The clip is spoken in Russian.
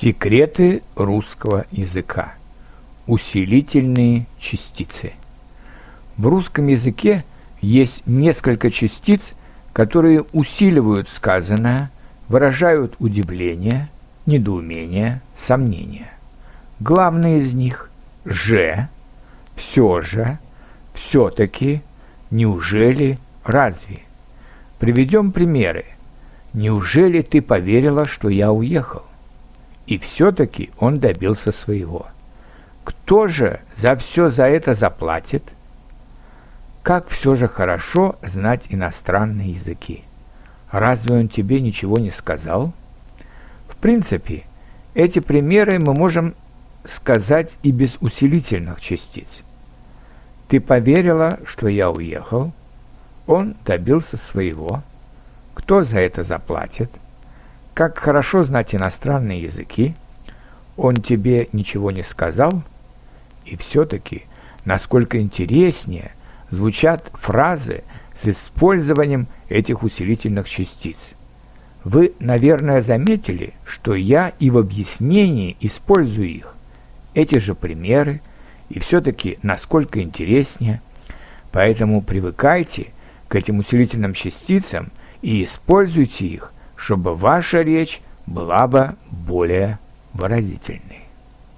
Секреты русского языка. Усилительные частицы. В русском языке есть несколько частиц, которые усиливают сказанное, выражают удивление, недоумение, сомнение. Главное из них – «же», «все же», «все-таки», «неужели», «разве». Приведем примеры. «Неужели ты поверила, что я уехал?» И все-таки он добился своего. Кто же за все за это заплатит? Как все же хорошо знать иностранные языки. Разве он тебе ничего не сказал? В принципе, эти примеры мы можем сказать и без усилительных частиц. Ты поверила, что я уехал? Он добился своего. Кто за это заплатит? Как хорошо знать иностранные языки, он тебе ничего не сказал, и все-таки, насколько интереснее звучат фразы с использованием этих усилительных частиц. Вы, наверное, заметили, что я и в объяснении использую их. Эти же примеры, и все-таки насколько интереснее. Поэтому привыкайте к этим усилительным частицам и используйте их – чтобы ваша речь была бы более выразительной.